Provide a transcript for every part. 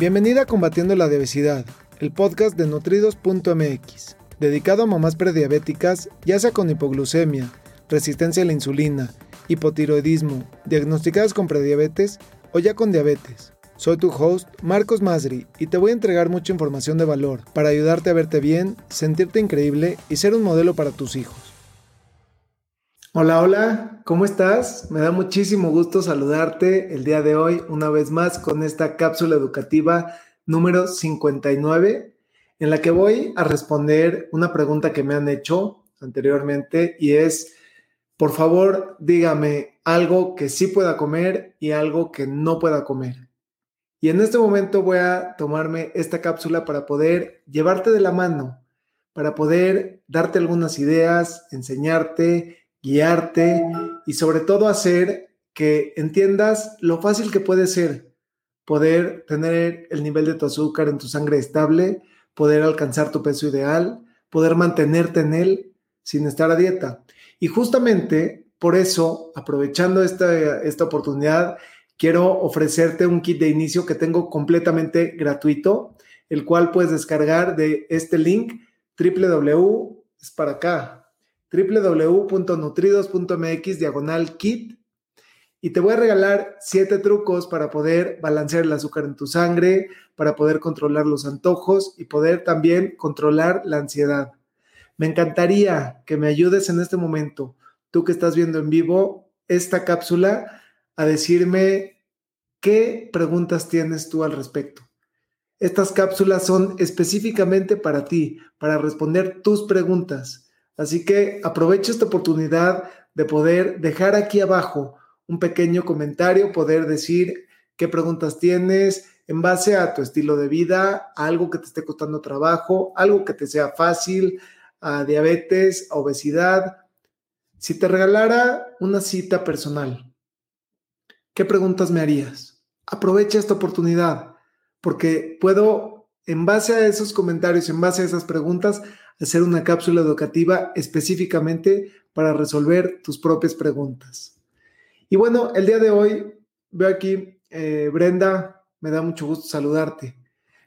Bienvenida a Combatiendo la Obesidad, el podcast de nutridos.mx, dedicado a mamás prediabéticas, ya sea con hipoglucemia, resistencia a la insulina, hipotiroidismo, diagnosticadas con prediabetes o ya con diabetes. Soy tu host, Marcos Masri, y te voy a entregar mucha información de valor para ayudarte a verte bien, sentirte increíble y ser un modelo para tus hijos. Hola, hola, ¿cómo estás? Me da muchísimo gusto saludarte el día de hoy una vez más con esta cápsula educativa número 59 en la que voy a responder una pregunta que me han hecho anteriormente y es, por favor, dígame algo que sí pueda comer y algo que no pueda comer. Y en este momento voy a tomarme esta cápsula para poder llevarte de la mano, para poder darte algunas ideas, enseñarte, guiarte y sobre todo hacer que entiendas lo fácil que puede ser poder tener el nivel de tu azúcar en tu sangre estable, poder alcanzar tu peso ideal, poder mantenerte en él sin estar a dieta. Y justamente por eso, aprovechando esta, esta oportunidad, quiero ofrecerte un kit de inicio que tengo completamente gratuito, el cual puedes descargar de este link www, es para acá, www.nutridos.mx diagonal kit y te voy a regalar siete trucos para poder balancear el azúcar en tu sangre, para poder controlar los antojos y poder también controlar la ansiedad. Me encantaría que me ayudes en este momento, tú que estás viendo en vivo esta cápsula, a decirme qué preguntas tienes tú al respecto. Estas cápsulas son específicamente para ti, para responder tus preguntas. Así que aprovecha esta oportunidad de poder dejar aquí abajo un pequeño comentario, poder decir qué preguntas tienes en base a tu estilo de vida, algo que te esté costando trabajo, algo que te sea fácil, a diabetes, a obesidad. Si te regalara una cita personal, ¿qué preguntas me harías? Aprovecha esta oportunidad porque puedo, en base a esos comentarios, en base a esas preguntas, hacer una cápsula educativa específicamente para resolver tus propias preguntas. Y bueno, el día de hoy veo aquí, eh, Brenda, me da mucho gusto saludarte.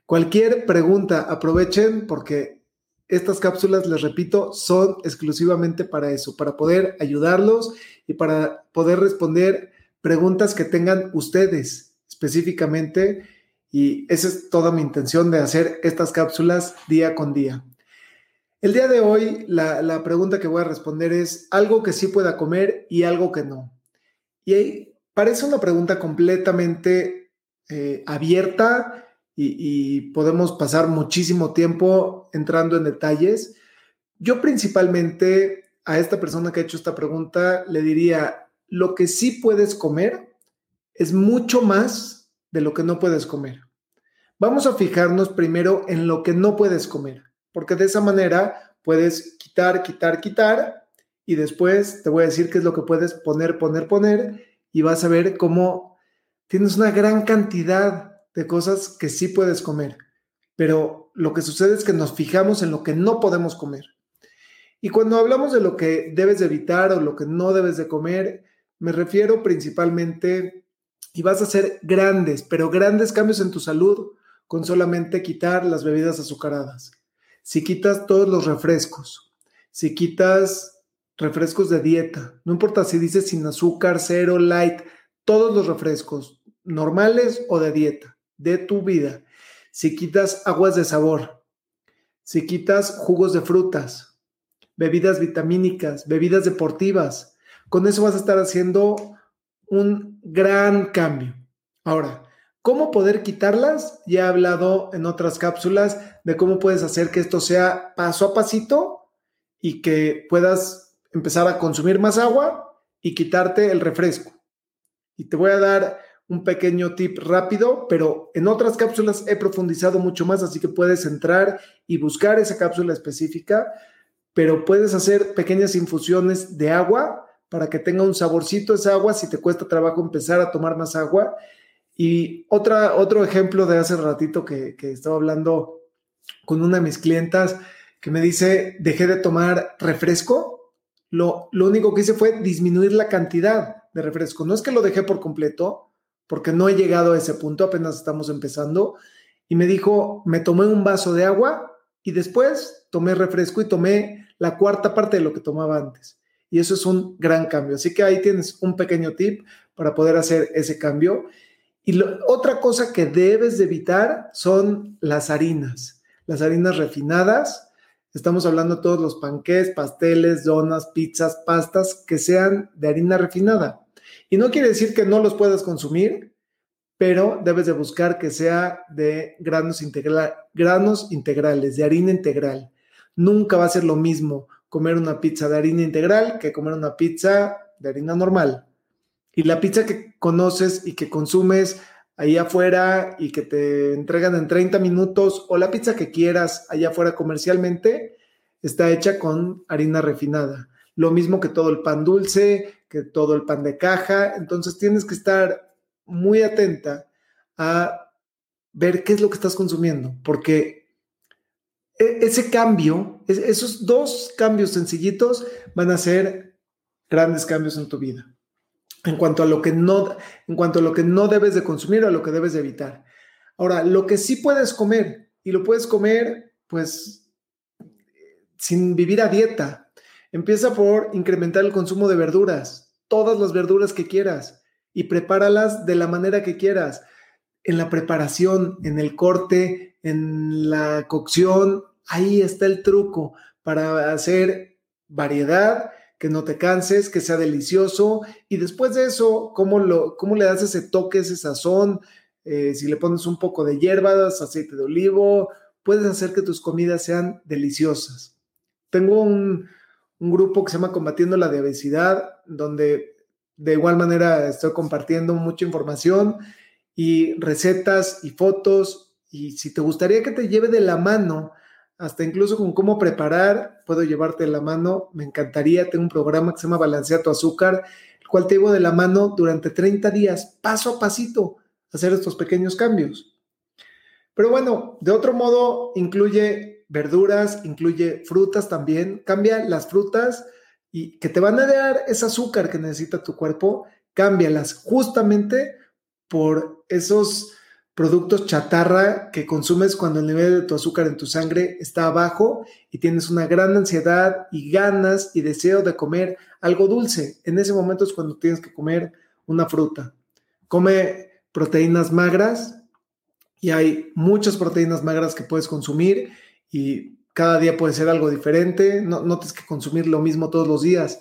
Cualquier pregunta, aprovechen porque estas cápsulas, les repito, son exclusivamente para eso, para poder ayudarlos y para poder responder preguntas que tengan ustedes específicamente y esa es toda mi intención de hacer estas cápsulas día con día. El día de hoy la, pregunta que voy a responder es algo que sí pueda comer y algo que no. Y ahí parece una pregunta completamente eh, abierta y podemos pasar muchísimo tiempo entrando en detalles. Yo principalmente a esta persona que ha hecho esta pregunta le diría, lo que sí puedes comer es mucho más de lo que no puedes comer. Vamos a fijarnos primero en lo que no puedes comer, porque de esa manera puedes quitar, quitar, quitar y después te voy a decir qué es lo que puedes poner, poner, poner y vas a ver cómo tienes una gran cantidad de cosas que sí puedes comer, pero lo que sucede es que nos fijamos en lo que no podemos comer. Y cuando hablamos de lo que debes evitar o lo que no debes de comer, me refiero principalmente, y vas a hacer grandes, pero grandes cambios en tu salud con solamente quitar las bebidas azucaradas. Si quitas todos los refrescos, si quitas refrescos de dieta, no importa si dices sin azúcar, cero, light, todos los refrescos, normales o de dieta, de tu vida. Si quitas aguas de sabor, si quitas jugos de frutas, bebidas vitamínicas, bebidas deportivas, con eso vas a estar haciendo un gran cambio. Ahora, ¿cómo poder quitarlas? Ya he hablado en otras cápsulas de cómo puedes hacer que esto sea paso a pasito y que puedas empezar a consumir más agua y quitarte el refresco. Y te voy a dar un pequeño tip rápido, pero en otras cápsulas he profundizado mucho más, así que puedes entrar y buscar esa cápsula específica, pero puedes hacer pequeñas infusiones de agua para que tenga un saborcito esa agua si te cuesta trabajo empezar a tomar más agua. Y otra, otro ejemplo de hace ratito que, que estaba hablando con una de mis clientas que me dice, dejé de tomar refresco. Lo, lo único que hice fue disminuir la cantidad de refresco. No es que lo dejé por completo, porque no he llegado a ese punto, apenas estamos empezando. y me dijo, me tomé un vaso de agua y después tomé refresco y tomé la cuarta parte de lo que tomaba antes. Y eso es un gran cambio. Así que ahí tienes un pequeño tip para poder hacer ese cambio. Y otra cosa que debes de evitar son las harinas, las harinas refinadas. Estamos hablando de todos los panqués, pasteles, donas, pizzas, pastas que sean de harina refinada. Y no quiere decir que no los puedas consumir, pero debes de buscar que sea de granos, granos integrales, de harina integral. Nunca va a ser lo mismo comer una pizza de harina integral que comer una pizza de harina normal. Y la pizza que conoces y que consumes ahí afuera y que te entregan en 30 minutos o la pizza que quieras allá afuera comercialmente está hecha con harina refinada. Lo mismo que todo el pan dulce, que todo el pan de caja. Entonces tienes que estar muy atenta a ver qué es lo que estás consumiendo, porque e, ese cambio, esos dos cambios sencillitos van a ser grandes cambios en tu vida en cuanto a lo que no, en cuanto a lo que no debes de consumir o a lo que debes de evitar. Ahora, lo que sí puedes comer, y lo puedes comer, pues, sin vivir a dieta. Empieza por incrementar el consumo de verduras, todas las verduras que quieras, y prepáralas de la manera que quieras. En la preparación, en el corte, en la cocción, ahí está el truco para hacer variedad que no te canses, que sea delicioso. Y después de eso, ¿cómo, lo, cómo le das ese toque, ese sazón? Eh, si le pones un poco de hierbas, aceite de olivo, puedes hacer que tus comidas sean deliciosas. Tengo un, un grupo que se llama Combatiendo la Obesidad, donde de igual manera estoy compartiendo mucha información y recetas y fotos. Y si te gustaría que te lleve de la mano hasta incluso con cómo preparar, puedo llevarte la mano, me encantaría, tengo un programa que se llama Balancea tu azúcar, el cual te llevo de la mano durante 30 días, paso a pasito, hacer estos pequeños cambios. Pero bueno, de otro modo, incluye verduras, incluye frutas también, cambia las frutas y que te van a dar ese azúcar que necesita tu cuerpo, cámbialas justamente por esos productos chatarra que consumes cuando el nivel de tu azúcar en tu sangre está bajo y tienes una gran ansiedad y ganas y deseo de comer algo dulce. En ese momento es cuando tienes que comer una fruta. Come proteínas magras y hay muchas proteínas magras que puedes consumir y cada día puede ser algo diferente. No, no tienes que consumir lo mismo todos los días.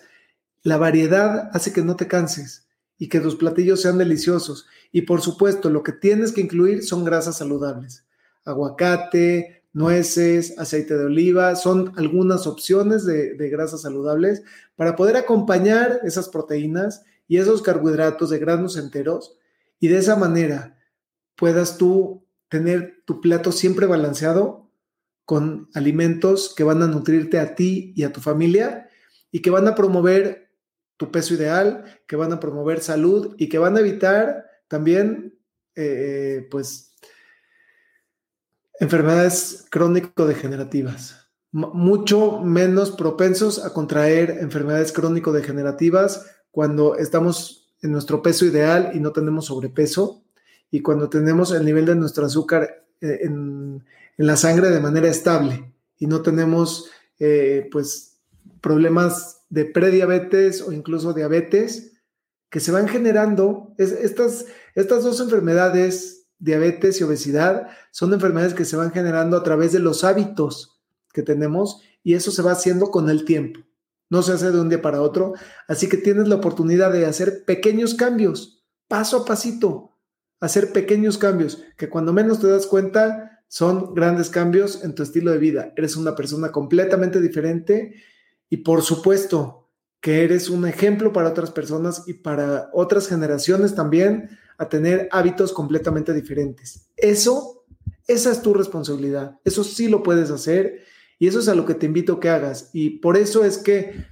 La variedad hace que no te canses y que tus platillos sean deliciosos. Y por supuesto, lo que tienes que incluir son grasas saludables. Aguacate, nueces, aceite de oliva, son algunas opciones de, grasas saludables para poder acompañar esas proteínas y esos carbohidratos de granos enteros y de esa manera puedas tú tener tu plato siempre balanceado con alimentos que van a nutrirte a ti y a tu familia y que van a promover tu peso ideal, que van a promover salud y que van a evitar también, eh, pues, enfermedades crónico-degenerativas, mucho menos propensos a contraer enfermedades crónico-degenerativas cuando estamos en nuestro peso ideal y no tenemos sobrepeso y cuando tenemos el nivel de nuestro azúcar eh, en, la sangre de manera estable y no tenemos, eh, pues, problemas de prediabetes o incluso diabetes que se van generando. estas, estas dos enfermedades, diabetes y obesidad, son enfermedades que se van generando a través de los hábitos que tenemos y eso se va haciendo con el tiempo. No se hace de un día para otro, así que tienes la oportunidad de hacer pequeños cambios, paso a pasito, hacer pequeños cambios que cuando menos te das cuenta son grandes cambios en tu estilo de vida. Eres una persona completamente diferente y por supuesto que eres un ejemplo para otras personas y para otras generaciones también a tener hábitos completamente diferentes. Eso, esa es tu responsabilidad. Eso sí lo puedes hacer y eso es a lo que te invito a que hagas. Y por eso es que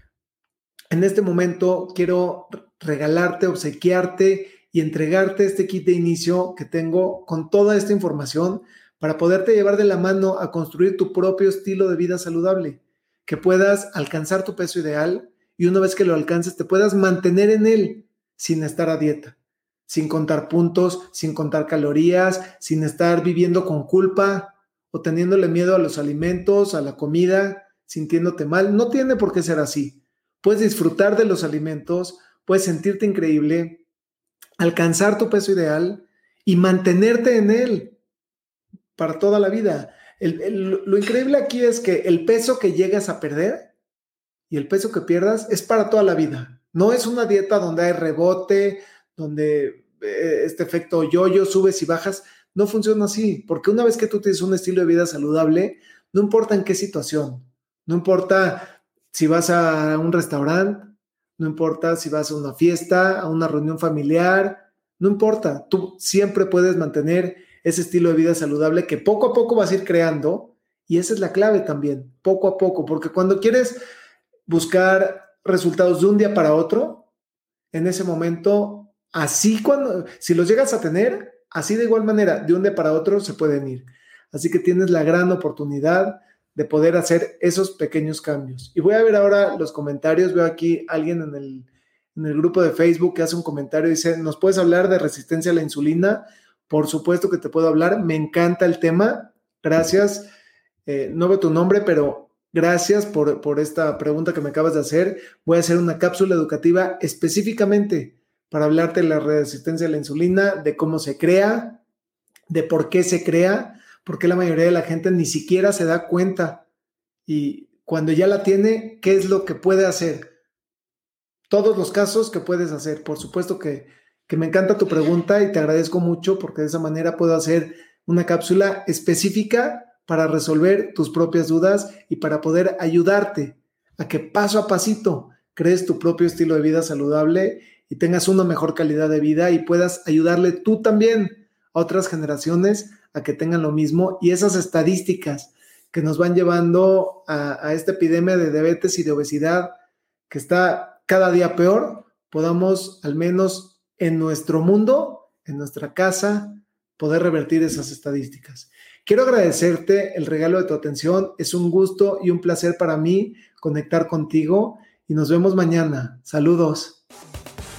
en este momento quiero regalarte, obsequiarte y entregarte este kit de inicio que tengo con toda esta información para poderte llevar de la mano a construir tu propio estilo de vida saludable que puedas alcanzar tu peso ideal y una vez que lo alcances te puedas mantener en él sin estar a dieta, sin contar puntos, sin contar calorías, sin estar viviendo con culpa o teniéndole miedo a los alimentos, a la comida, sintiéndote mal. No tiene por qué ser así. Puedes disfrutar de los alimentos, puedes sentirte increíble, alcanzar tu peso ideal y mantenerte en él para toda la vida. lo increíble aquí es que el peso que llegas a perder y el peso que pierdas es para toda la vida. No es una dieta donde hay rebote, donde eh, este efecto yo-yo, subes y bajas. No funciona así, porque una vez que tú tienes un estilo de vida saludable, no importa en qué situación, no importa si vas a un restaurante, no importa si vas a una fiesta, a una reunión familiar, no importa, tú siempre puedes mantener ese estilo de vida saludable que poco a poco vas a ir creando y esa es la clave también, poco a poco, porque cuando quieres buscar resultados de un día para otro, en ese momento, así cuando, si los llegas a tener, así de igual manera, de un día para otro se pueden ir. Así que tienes la gran oportunidad de poder hacer esos pequeños cambios. Y voy a ver ahora los comentarios, veo aquí alguien en el en el grupo de Facebook que hace un comentario, dice, ¿nos puedes hablar de resistencia a la insulina? Por supuesto que te puedo hablar, me encanta el tema, gracias. Eh, no veo tu nombre, pero gracias por, por esta pregunta que me acabas de hacer. Voy a hacer una cápsula educativa específicamente para hablarte de la resistencia a la insulina, de cómo se crea, de por qué se crea, porque la mayoría de la gente ni siquiera se da cuenta y cuando ya la tiene, ¿qué es lo que puede hacer? todos los casos que puedes hacer. Por supuesto que, me encanta tu pregunta y te agradezco mucho porque de esa manera puedo hacer una cápsula específica para resolver tus propias dudas y para poder ayudarte a que paso a pasito crees tu propio estilo de vida saludable y tengas una mejor calidad de vida y puedas ayudarle tú también a otras generaciones a que tengan lo mismo y esas estadísticas que nos van llevando a, esta epidemia de diabetes y de obesidad que está cada día peor, podamos al menos en nuestro mundo, en nuestra casa, poder revertir esas estadísticas. Quiero agradecerte el regalo de tu atención. Es un gusto y un placer para mí conectar contigo y nos vemos mañana. Saludos.